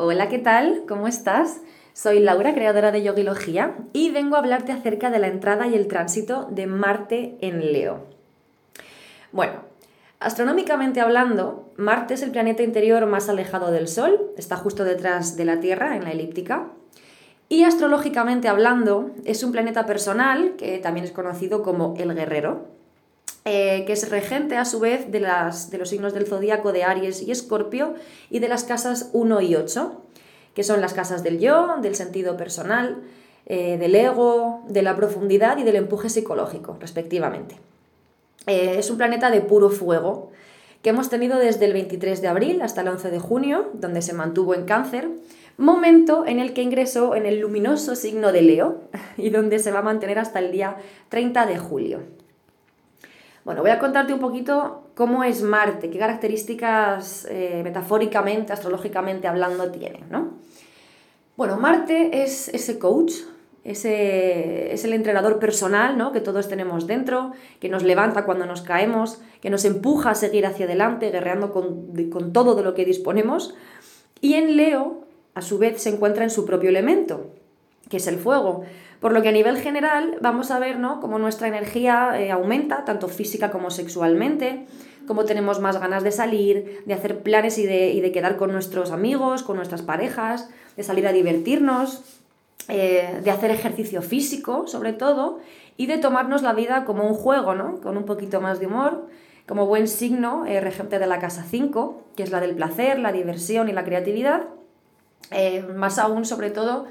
Hola, ¿qué tal? ¿Cómo estás? Soy Laura, creadora de Yogilogía, y vengo a hablarte acerca de la entrada y el tránsito de Marte en Leo. Bueno, astronómicamente hablando, Marte es el planeta interior más alejado del Sol, está justo detrás de la Tierra en la elíptica, y astrológicamente hablando, es un planeta personal, que también es conocido como el guerrero, eh, que es regente a su vez de, las, de los signos del zodíaco de Aries y Escorpio y de las casas 1 y 8, que son las casas del yo, del sentido personal, eh, del ego, de la profundidad y del empuje psicológico, respectivamente. Eh, es un planeta de puro fuego que hemos tenido desde el 23 de abril hasta el 11 de junio, donde se mantuvo en cáncer, momento en el que ingresó en el luminoso signo de Leo y donde se va a mantener hasta el día 30 de julio. Bueno, voy a contarte un poquito cómo es Marte, qué características eh, metafóricamente, astrológicamente hablando tiene, ¿no? Bueno, Marte es ese coach, ese, es el entrenador personal ¿no? que todos tenemos dentro, que nos levanta cuando nos caemos, que nos empuja a seguir hacia adelante, guerreando con, con todo de lo que disponemos. Y en Leo, a su vez, se encuentra en su propio elemento, que es el fuego. Por lo que a nivel general vamos a ver ¿no? cómo nuestra energía eh, aumenta, tanto física como sexualmente, cómo tenemos más ganas de salir, de hacer planes y de, quedar con nuestros amigos, con nuestras parejas, de salir a divertirnos, eh, de hacer ejercicio físico sobre todo, y de tomarnos la vida como un juego, ¿no? con un poquito más de humor, como buen signo eh, regente de la casa 5, que es la del placer, la diversión y la creatividad. más aún, sobre todo,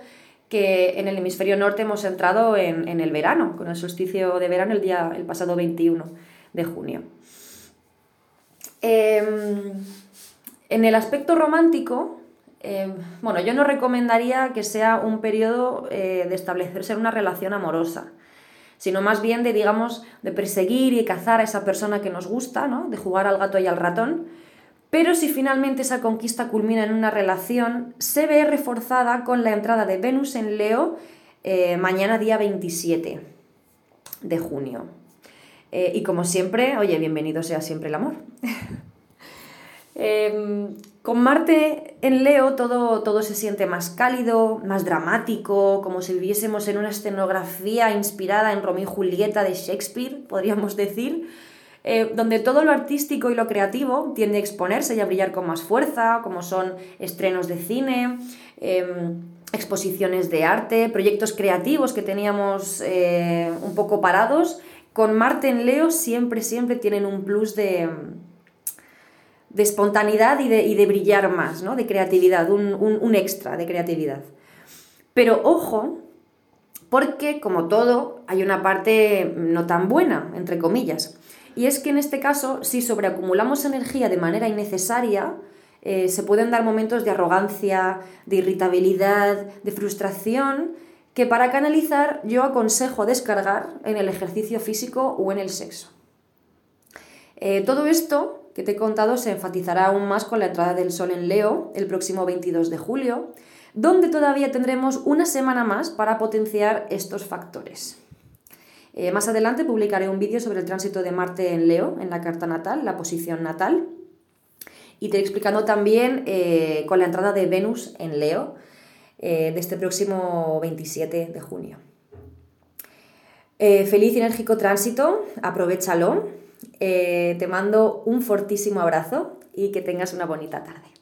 que en el hemisferio norte hemos entrado en, el verano, con el solsticio de verano el, día, el pasado 21 de junio. Em, en el aspecto romántico, em, bueno, yo no recomendaría que sea un periodo eh, de establecerse una relación amorosa, sino más bien de, digamos, de perseguir y cazar a esa persona que nos gusta, ¿no? de jugar al gato y al ratón, pero si finalmente esa conquista culmina en una relación, se ve reforzada con la entrada de Venus en Leo eh, mañana día 27 de junio. Eh, y como siempre, oye, bienvenido sea siempre el amor. Em, con Marte en Leo todo, todo se siente más cálido, más dramático, como si viviésemos en una escenografía inspirada en Romeo y Julieta de Shakespeare, podríamos decir eh, donde todo lo artístico y lo creativo tiende a exponerse y a brillar con más fuerza, como son estrenos de cine, em, exposiciones de arte, proyectos creativos que teníamos eh, un poco parados. Con Marte en Leo siempre, siempre tienen un plus de, de espontaneidad y de, brillar más, ¿no? de creatividad, un, un extra de creatividad. Pero ojo, porque como todo, hay una parte no tan buena, entre comillas. Y es que en este caso, si sobreacumulamos energía de manera innecesaria, eh, se pueden dar momentos de arrogancia, de irritabilidad, de frustración, que para canalizar yo aconsejo descargar en el ejercicio físico o en el sexo. Eh, todo esto que te he contado se enfatizará aún más con la entrada del Sol en Leo el próximo 22 de julio, donde todavía tendremos una semana más para potenciar estos factores. Eh, más adelante publicaré un vídeo sobre el tránsito de Marte en Leo, en la carta natal, la posición natal. Y te explicando también eh, con la entrada de Venus en Leo eh, de este próximo 27 de junio. feliz y enérgico tránsito, aprovechalo. te mando un fortísimo abrazo y que tengas una bonita tarde.